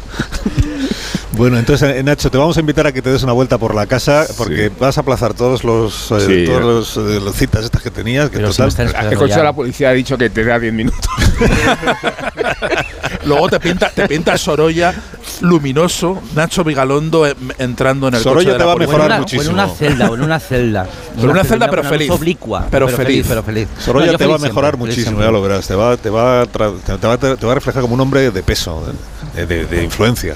Bueno, entonces eh, Nacho, te vamos a invitar a que te des una vuelta por la casa porque vas a aplazar todos los eh, Sí. todos los, eh, las citas estas que tenías, que si total El esperando coche la policía ha dicho que te da 10 minutos. Luego te pinta, te pinta Sorolla luminoso, Nacho Vigalondo em- entrando en el Sorolla coche de te la va a en, mejorar una, o en muchísimo. una celda, o en una celda. Pero una celda, pero feliz. oblicua. Pero feliz. pero feliz. Sorolla No, te va a mejorar siempre, muchísimo, ya lo verás. Te va, te va, a tra- te, va, a- te va a reflejar como un hombre de peso, de, de- de influencia,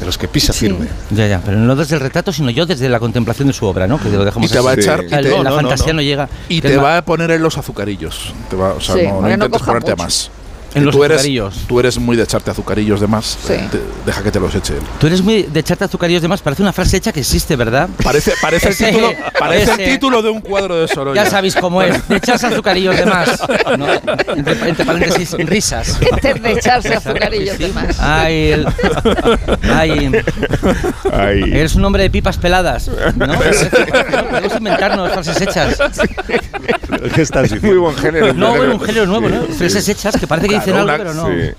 de los que pisa Sí. firme. Ya, ya, pero no desde el retrato, sino yo desde la contemplación de su obra, ¿no? Que lo Y dejamos te va a echar Sí. y La, no, fantasía no. no, llega. y te va a poner en los azucarillos. Te va, o sea, Sí, no, intentes ponerte a mucho. más. En los tú eres, azucarillos. tú eres muy de echarte azucarillos de más. Sí. Te- deja que te los eche él. Tú eres muy de echarte azucarillos de más. Parece una frase hecha que existe, ¿verdad? Parece, parece, el, título, parece el título de un cuadro de Sorolla. Ya sabéis cómo es. De echarse azucarillos de más. ¿no? Entre, entre paréntesis, risas. De echarse azucarillos de más. Ay, el, ay, Ahí. eres un hombre de pipas peladas. ¿no? Podemos inventarnos frases hechas. ¿Qué estás diciendo? Muy buen género. No, bueno, un género nuevo, ¿no? Frases hechas que parece que dicen Claro, algo, una- pero no. Sí.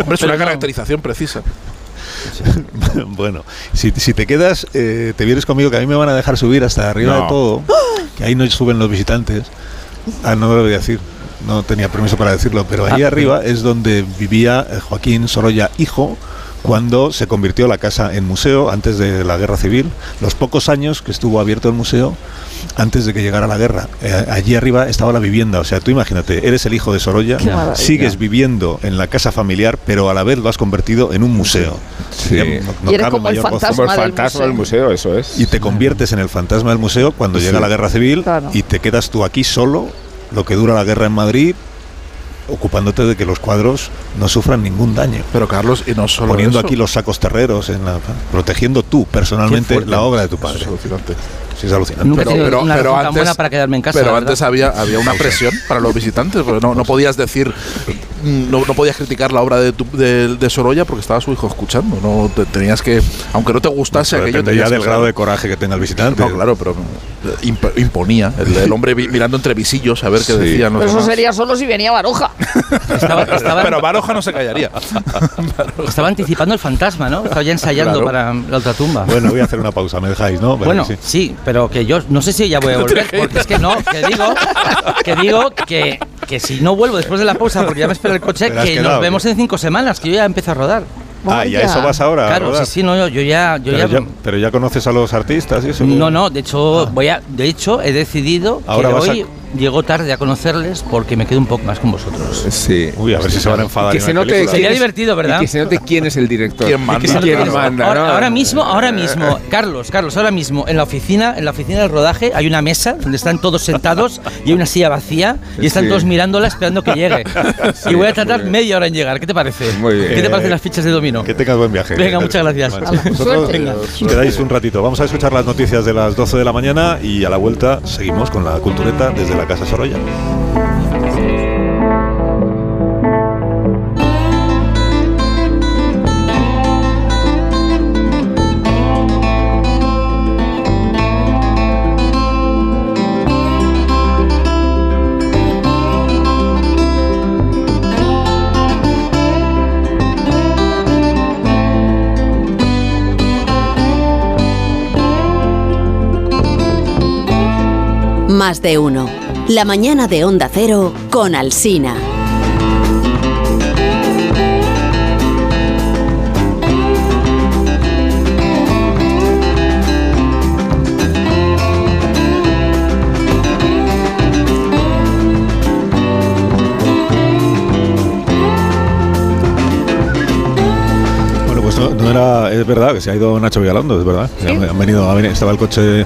Hombre, es una no. caracterización precisa. bueno, si, si te quedas, eh, te vienes conmigo, que a mí me van a dejar subir hasta arriba No. de todo, que ahí no suben los visitantes. Ah, no lo voy a decir, no tenía permiso para decirlo, pero ahí Ah, arriba es donde vivía eh, Joaquín Sorolla, hijo, cuando se convirtió la casa en museo antes de la guerra civil, los pocos años que estuvo abierto el museo antes de que llegara la guerra. Eh, allí arriba estaba la vivienda, o sea, tú imagínate, eres el hijo de Sorolla, sigues viviendo en la casa familiar, pero a la vez lo has convertido en un museo. Sí. Ya no- no Y eres como el fantasma Como el del museo. del museo, eso es. Y te conviertes en el fantasma del museo cuando llega la guerra civil Claro. y te quedas tú aquí solo, lo que dura la guerra en Madrid, ocupándote de que los cuadros no sufran ningún daño. Pero Carlos, y no solo Poniendo eso. aquí los sacos terreros, en la, protegiendo tú personalmente la obra de tu Eso padre. Es. Sí, es alucinante. Nunca Pero, una antes, buena para quedarme en casa. pero antes había, había una presión para los visitantes, porque no, no podías decir, mm, no, no podías criticar la obra de, tu- de, de Sorolla porque estaba su hijo escuchando. No te, tenías que, aunque no te gustase Pero aquello, dependería tenías del grado de coraje que tenga el visitante. No, claro, pero eh, imp- imponía. El, el hombre vi- mirando entre visillos a ver qué Sí. decían los Pero eso demás. sería solo si venía Baroja. Estaba, estaba- Pero Baroja no se callaría. estaba anticipando el fantasma, ¿no? Estaba ya ensayando Claro. para la otra tumba. Bueno, voy a hacer una pausa, me dejáis, ¿no? Bueno, sí. sí, pero que yo no sé si ya voy a volver, porque es que no, que digo, que digo que, que si no vuelvo después de la pausa, porque ya me espera el coche, que quedado, nos vemos en cinco semanas, que yo ya empiezo a rodar. Ah, ¿y a eso vas ahora? Claro, sí, sí, no, yo, yo ya, yo pero, ya, ya, pero ya conoces a los artistas y eso. no, no, de hecho Ah. voy a, de hecho he decidido Ahora que vas a- hoy llego tarde a conocerles porque me quedo un poco más con vosotros. Sí. Uy, a ver si se van a enfadar. Que en se note. Sería quién divertido, ¿verdad? Y que se note quién es el director. ¿Quién manda? Y que se note Claro. quién manda, ahora, ¿no? ahora mismo, ahora mismo, Carlos, Carlos, ahora mismo en la oficina, en la oficina del rodaje hay una mesa donde están todos sentados y hay una silla vacía y están Sí. todos mirándola esperando que llegue. Sí, y voy a bien. media hora en llegar. ¿Qué te parece? Muy bien. ¿Qué te parecen las fichas de dominó? Que tengas buen viaje. Venga, muchas gracias. Vale. Vosotros. Venga. quedáis un ratito. Vamos a escuchar las noticias de las 12 de la mañana y a la vuelta seguimos con la cultureta desde la Casa Sorolla. Más de uno. La mañana de Onda Cero con Alsina. Bueno, pues era, es verdad que se ha ido Nacho Vigalondo, es verdad. Sí. Han, venido, estaba el coche eh,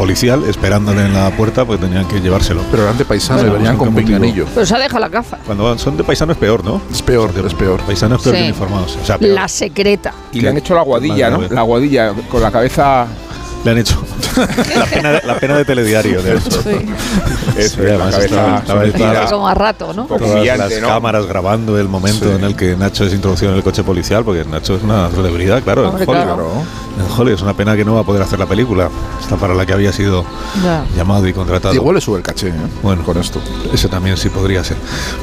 policial esperándole en la puerta porque tenían que llevárselo. Pero eran de paisano Bueno, y venían ¿qué con pinganillo. Pero se ha dejado la gafa. Cuando son de paisano es peor, ¿no? Es peor, es peor. Paisano es peor Sí. que uniformados. O sea, peor. La secreta. Y le han hecho la guadilla, ¿no? La guadilla con la cabeza. Le han hecho la pena de, la pena de telediario. Sí. Eso, Sí, la además cabeza Como a rato, ¿no? Todas las ¿no? cámaras grabando el momento Sí. en el que Nacho es introducido en el coche policial, porque Nacho es una celebridad, claro, Hombre, en Hollywood. claro. Hollywood es una pena que no va a poder hacer la película, esta para la que había sido Ya. llamado y contratado. Igual le sube el caché, ¿eh? Bueno. con esto. Eso también sí podría ser.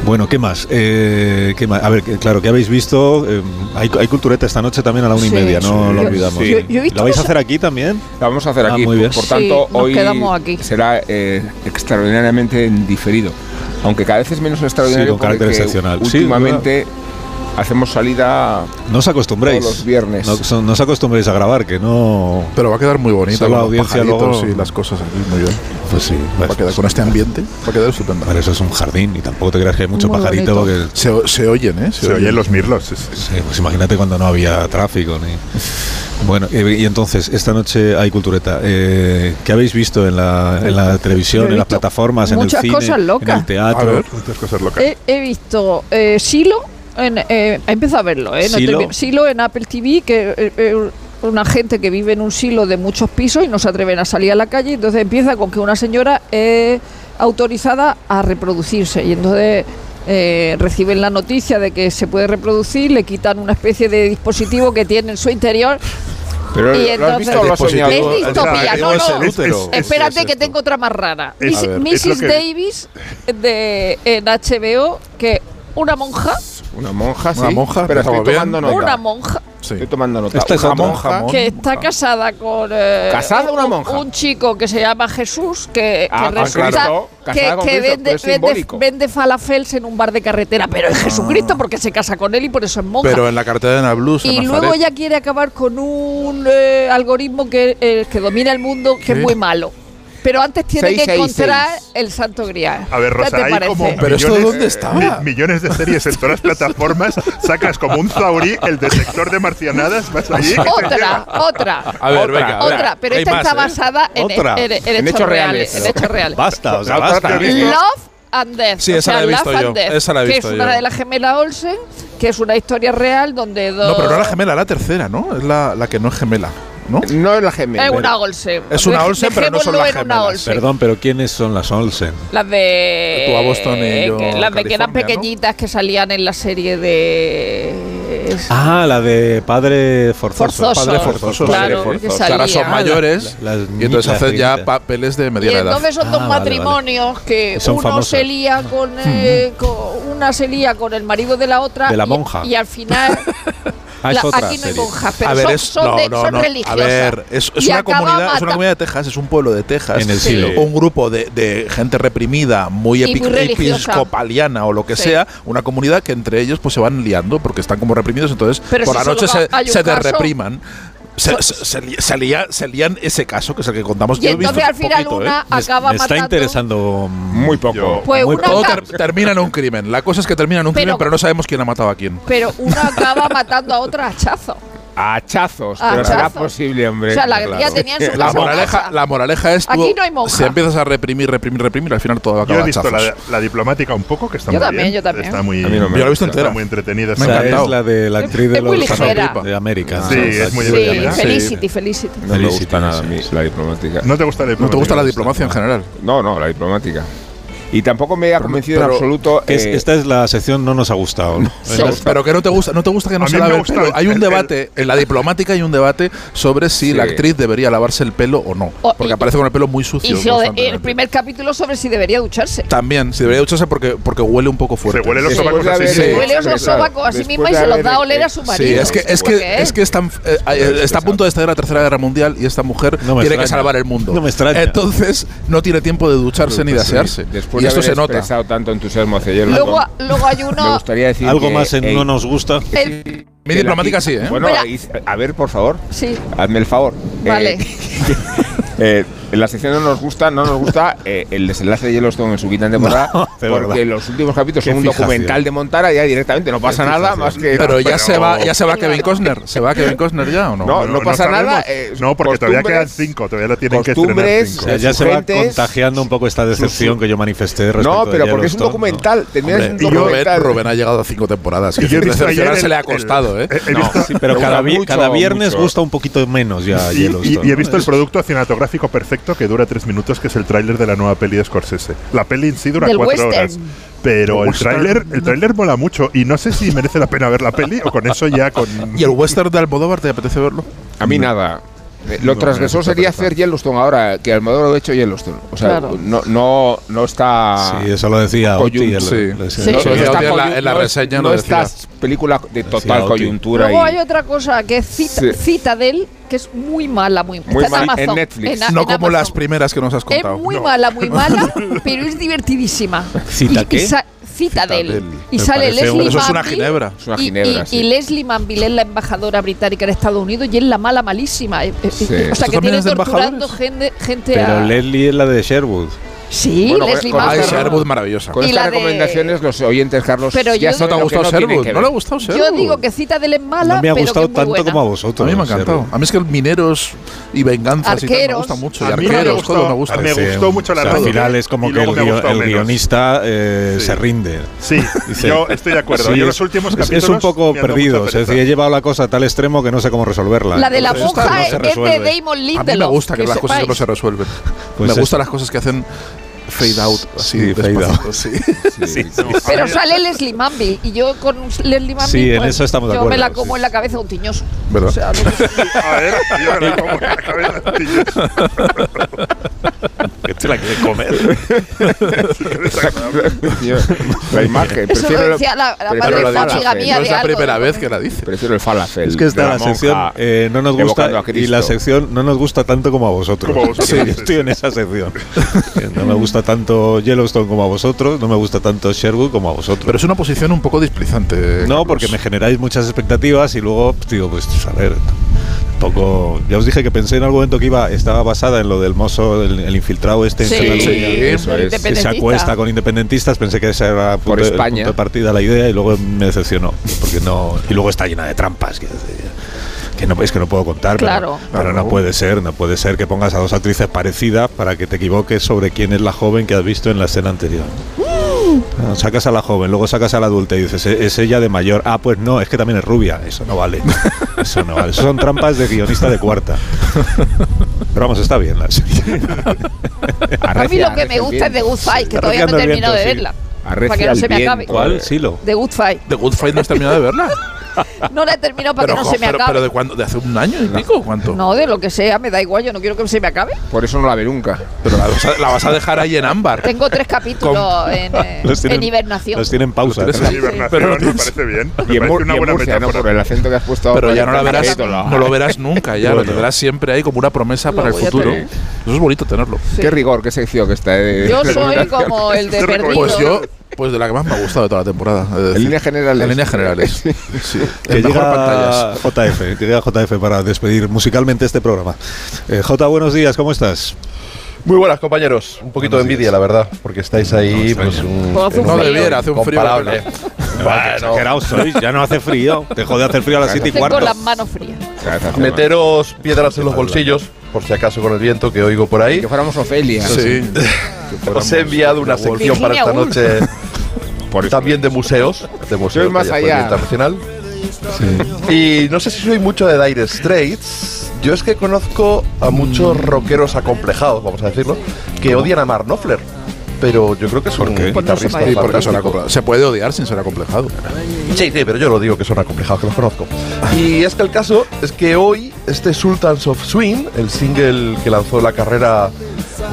Bueno, ¿qué más? Eh, ¿qué más? A ver, que- claro, ¿qué habéis visto? Eh, hay, hay cultureta esta noche también a la una y Sí. media, no Sí. lo olvidamos. sí. Yo- yo ¿Lo vais a hacer aquí también? La vamos a hacer Ah, aquí. muy bien. Por tanto, hoy quedamos aquí. será eh, extraordinariamente en diferido. Aunque cada vez es menos extraordinario Sí, con carácter porque excepcional. Sí, últimamente hacemos salida No os acostumbréis. Todos los viernes. No, son- no os acostumbréis a grabar, que no. Pero va a quedar muy bonito. Los audiencia luego- y las cosas aquí, muy bien. Pues sí. Va a quedar con este ambiente, va a quedar estupendo. Para eso es un jardín y tampoco te creas que hay mucho Muy pajarito porque Se, se oyen, ¿eh? Se oyen los mirlos. sí, sí. Sí, pues imagínate cuando no había tráfico. Ni... Bueno, y, entonces, esta noche hay cultureta. Eh, ¿Qué habéis visto en la, en la televisión, en las plataformas, en el muchas cine, cosas locas. en el A teatro? ver. Muchas cosas locas. He, he visto eh, Silo, en, eh, he empezado a verlo, ¿eh? No ¿Silo? en Apple TV, que eh, eh, una gente que vive en un silo de muchos pisos y no se atreven a salir a la calle, entonces empieza con que una señora es autorizada a reproducirse y entonces eh, reciben la noticia de que se puede reproducir, le quitan una especie de dispositivo que tiene en su interior. Pero Y ¿lo has entonces- visto lo has soñado? Es Dispositivo- distopía, el no, es no. Es- Espérate es que tengo otra más rara. Miss- ver, Mrs. lo que- Davis de en HBO, que una monja, una monja, sí. Una monja, pero estoy tomando nota. Una monja. Sí. Estoy tomando nota. Esta es una monja que está ah. casada con. Eh, ¿Casada una monja? Un chico que se llama Jesús que, que ah, ah, resulta vende, falafels en un bar de carretera, pero es. Jesucristo porque se casa con él y por eso es monja. Pero en la carretera de Nablus. Y luego ella quiere acabar con un eh, algoritmo que, eh, que domina el mundo que es muy malo pero antes tiene que encontrar el Santo Grial. A ver, Rosa, hay como ¿Pero millones, dónde estaba? millones de series en todas las plataformas. Sacas como un Zaurí el detector de marcianadas. Vas allí. Otra, otra. A ver, otra, venga, otra. Pero esta más, está ¿eh? basada en, e-, en, e-, en, en, hechos reales. En hechos reales. Basta, o sea, basta. Love and Death. Sí, esa o sea, la he visto yo. Death, esa la he visto que es yo. una de las gemelas Olsen, que es una historia real donde dos. No, pero no la gemela, la tercera, ¿no? Es la, la que no es gemela. ¿no? No es la gemela. Es una Olsen. Es una Olsen, pero no son las gemelas. Perdón, pero ¿quiénes son las Olsen? Las de. Tú a Boston eh, y yo, Las de que eran pequeñitas ¿no? que salían en la serie de. Ah, la de padre forzoso. forzoso padre forzoso. Claro, forzoso. Que Ahora son mayores la, y entonces hacen ya papeles de mediana y edad. Entonces son dos ah, matrimonios vale, que son uno famosas. se lía con, hmm. eh, con, una se lía con el marido de la otra. De la monja. y, y al final Ah, no a ver, es, no, no, es, una comunidad, es una comunidad de Texas, es un pueblo de Texas. Un grupo de, de, gente reprimida, muy, epic, episcopaliana o lo que sea, una comunidad que entre ellos pues se van liando porque están como reprimidos, entonces por si la noche se, se te repriman se, se, ese caso, que es el que contamos. Y entonces al final poquito, una ¿eh? acaba matando. está interesando muy poco. Yo. Pues Todo termina en un crimen. La cosa es que termina en un crimen, pero no sabemos quién ha matado a quién. Pero una acaba matando a otra hachazo. A hachazos, pero será posible, hombre. La, moraleja, la moraleja es tú, Aquí si empiezas a reprimir, reprimir, reprimir, al final todo acaba la, diplomática un poco, que está muy bien. No la muy entretenida. Me ha. Es la de la actriz de, de América. sí, ah, muy divertida. Felicity, Felicity. No me gusta nada a mí ¿No la diplomática? ¿No te gusta la diplomacia en general? No, no, la diplomática y tampoco me ha convencido en absoluto. Que eh, esta es la sección no nos ha gustado. pero que no te gusta, no te gusta que no se lave el pelo. Hay un debate, en la diplomática hay un debate sobre si la actriz debería lavarse el pelo o no. Porque aparece con el pelo muy sucio. Y el primer capítulo sobre si debería ducharse. También, si debería ducharse porque, porque huele un poco fuerte. Se huele los sobacos así. Huele los sobacos a sí misma y se los da a oler a su marido. Sí, es que, es que, es que eh, eh, está a punto de estallar la Tercera Guerra Mundial y esta mujer tiene que salvar el mundo. No me extraña. Entonces, no tiene tiempo de ducharse pues, ni de pues asearse. Después y esto se expresado nota. Luego, hay uno. Me gustaría decir algo más en no nos gusta. El, diplomática sí, ¿eh? Bueno, a ver, por favor. Sí. Hazme el favor. Vale. Eh, eh en la sección no nos gusta, no nos gusta eh, el desenlace de Yellowstone en su quinta temporada, porque los últimos capítulos Qué son un documental de Montara ya directamente no pasa nada más que Pero, ya se va, ya se va Kevin Costner, se va Kevin Costner ya o no? No, pasa nada. Eh, no, porque todavía quedan cinco, todavía lo tienen que estrenar cinco. O sea, ya se va contagiando un poco esta decepción que yo manifesté respecto No, pero porque es un documental, Hombre, un documental. Rubén, ha llegado a cinco temporadas, que se le ha costado, ¿eh? pero cada viernes gusta un poquito menos ya Yellowstone. Y he visto el producto cinematográfico perfecto perfecto que dura tres minutos, que es el tráiler de la nueva peli de Scorsese. La peli en sí dura Del cuatro western. horas. Pero el, el tráiler el tráiler mola mucho y no sé si merece la pena ver la peli o con eso ya con... ¿Y el western de Almodóvar te apetece verlo? A mí nada. Eh, lo transgresor sería hacer Yellowstone ahora, que Almodóvar ha hecho Yellowstone. O sea, claro. no, no, no está. Sí, eso lo decía En la reseña no, no decía. Estas películas de total coyuntura. Luego hay otra cosa que es cita, sí. cita de él que es muy mala, muy, muy mala. Amazon, en Netflix. En, no en como las primeras que nos has contado. Es muy no. mala, muy mala, pero es divertidísima. ¿Cita y, qué? Y Citadel. Citadel. Y sale Leslie un... Eso es una ginebra. Y, Leslie Manville es la embajadora británica en Estados Unidos y es la mala malísima. Eh, eh, sí. Eh, o sea, que tiene torturando gente, gente Pero. Leslie es la de Sherwood. Sí, bueno, Leslie con, con Sherwood maravillosa. Con estas recomendaciones, los oyentes, Carlos, pero ya no te ha gustado Sherwood. No le ha gustado Sherwood. Yo digo que cita de es mala. No me ha gustado tanto como a vosotros. A mí me ha encantado. A mí es que el Mineros y venganzas arqueros. y tal. Me gusta mucho. Y arqueros, todo me gusta. Me gustó mucho la o sea, Al final ¿eh? es como que el, guio, el guionista eh, sí. se rinde. Sí, yo estoy de acuerdo. Sí, los últimos es, capítulos. Es un poco perdido. Es decir, he llevado la cosa a tal extremo que no sé cómo resolverla. La de la monja no es de Damon Lindelof. A mí me gusta que, que las sepáis. cosas que no se resuelven. Pues me gustan las cosas que hacen fade out, así sí, fade out. Sí. Sí, no. Pero sale Leslie Manville y yo con Leslie Manville sí, en pues, eso estamos yo de acuerdo, me la como en la cabeza un tiñoso. ¿Verdad? O sea, no, a ver, yo me la como en la cabeza un tiñoso. Este la quiere comer. la imagen. Eso prefiero lo decía la, la madre de la mía. No es la primera vez que la dice. Prefiero el falafel. Es que esta la, sección eh, no nos gusta y la sección no nos gusta tanto como a vosotros. Como a vosotros. Sí, yo estoy en esa sección. no me gusta tanto Yellowstone como a vosotros, no me gusta tanto Sherwood como a vosotros. Pero es una posición un poco displicente. no, Carlos. porque me generáis muchas expectativas y luego digo, pues a ver, poco. Ya os dije que pensé en algún momento que iba estaba basada en lo del mozo, el, el infiltrado este en Sí, Cataluña. Sí, eso el es. que se acuesta con independentistas, pensé que esa era Por punto de- España. punto de partida la idea y luego me decepcionó, porque no y luego está llena de trampas que, que no es que no puedo contar, Claro. pero, no puede ser, no puede ser que pongas a dos actrices parecidas para que te equivoques sobre quién es la joven que has visto en la escena anterior. Ah, Sacas a la joven, luego sacas a la adulta y dices, "E- es ella de mayor. Ah, pues no, es que también es rubia. Eso no vale. Eso no vale. Eso son trampas de guionista de cuarta. Pero vamos, está bien la serie. A mí lo que me gusta es The Good Fight, que todavía no he terminado de verla. Arrecia Para que no se me acabe. ¿Cuál? Silo. The Good Fight. The Good Fight no has terminado de verla. No la he terminado para pero, que no se me pero, acabe. pero de cuándo? ¿De hace un año y pico? ¿Cuánto? No, de lo que sea, me da igual, yo no quiero que se me acabe. Por eso no la ve nunca. Pero la vas, a, la vas a dejar ahí en ámbar. Tengo tres capítulos en, eh, Los tienen- en hibernación. Los tienen pausa. Los tienes Hibernación, me parece bien. Me Y en, parece una y en buena Murcia, ¿no? metáfora. Por el acento que has puesto. Pero ya no la verás, capítulo. no lo verás nunca, ya lo tendrás siempre ahí como una promesa Lo para el futuro. Eso es bonito tenerlo. Qué rigor, qué sección que está. eh, Yo soy como el de perdido. Pues yo, pues de la que más me ha gustado de toda la temporada. En líneas generales. En líneas generales. Sí. Que llega pantallas. JF, que llega JF para despedir musicalmente este programa. Eh, J, buenos días, ¿cómo estás? Muy buenas compañeros, un poquito de Buenos envidia días. la verdad, porque estáis ahí No, pues un, hace un No frío. debiera, hace un frío. comparable. Bueno, exagerados sois, ya no hace frío. Dejó de hacer frío a las 7 y Tengo cuarto. las manos frías. Meteros piedras en los bolsillos, por si acaso con el viento que oigo por ahí. Que fuéramos Ofelia. Sí. Os he enviado una sección para esta Virginia noche Por también de museos, de museos más de Apoyo allá. internacional. Y no sé si soy mucho de Dire Straits. Yo es que conozco a muchos rockeros acomplejados, vamos a decirlo, que odian a Mark Knopfler. Pero yo creo que es un qué? Pues Sí, porque son Se puede odiar sin ser acomplejado. Sí, sí, pero yo lo digo que son acomplejados, que los conozco. Y es que el caso es que hoy este Sultans of Swing, el single que lanzó la carrera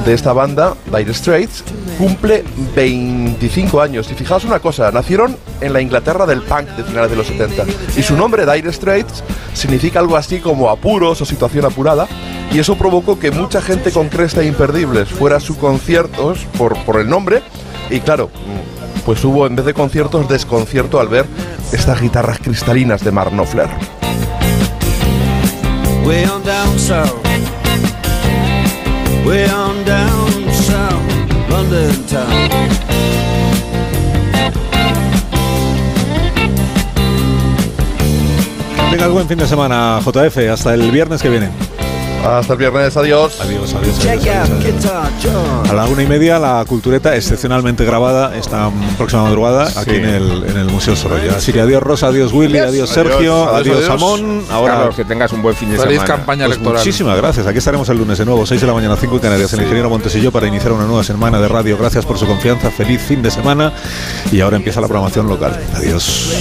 de esta banda, Dire Straits, cumple 25 años. Y fijaos una cosa, nacieron en la Inglaterra del punk de finales de los 70. Y su nombre, Dire Straits, significa algo así como apuros o situación apurada. Y eso provocó que mucha gente con cresta e imperdibles fuera a sus conciertos por, por el nombre. Y claro, pues hubo en vez de conciertos desconcierto al ver estas guitarras cristalinas de Mark Knopfler. London town. Buen fin de semana, JF. Hasta el viernes que viene. Hasta el viernes, adiós. Adiós, adiós. Check adiós, out adiós. John. A la una y media, la cultureta excepcionalmente grabada esta próxima madrugada aquí en el, en el Museo Sorolla. Así que adiós Rosa, adiós Willy, adiós, Sergio, adiós, adiós, adiós. Amón. Ahora Carlos, que tengas un buen fin de Feliz semana. campaña Pues electoral. muchísimas gracias. Aquí estaremos el lunes de nuevo, 6 de la mañana, 5 en Canarias, el ingeniero Montesillo para iniciar una nueva semana de radio. Gracias por su confianza, feliz fin de semana y ahora empieza la programación local. Adiós.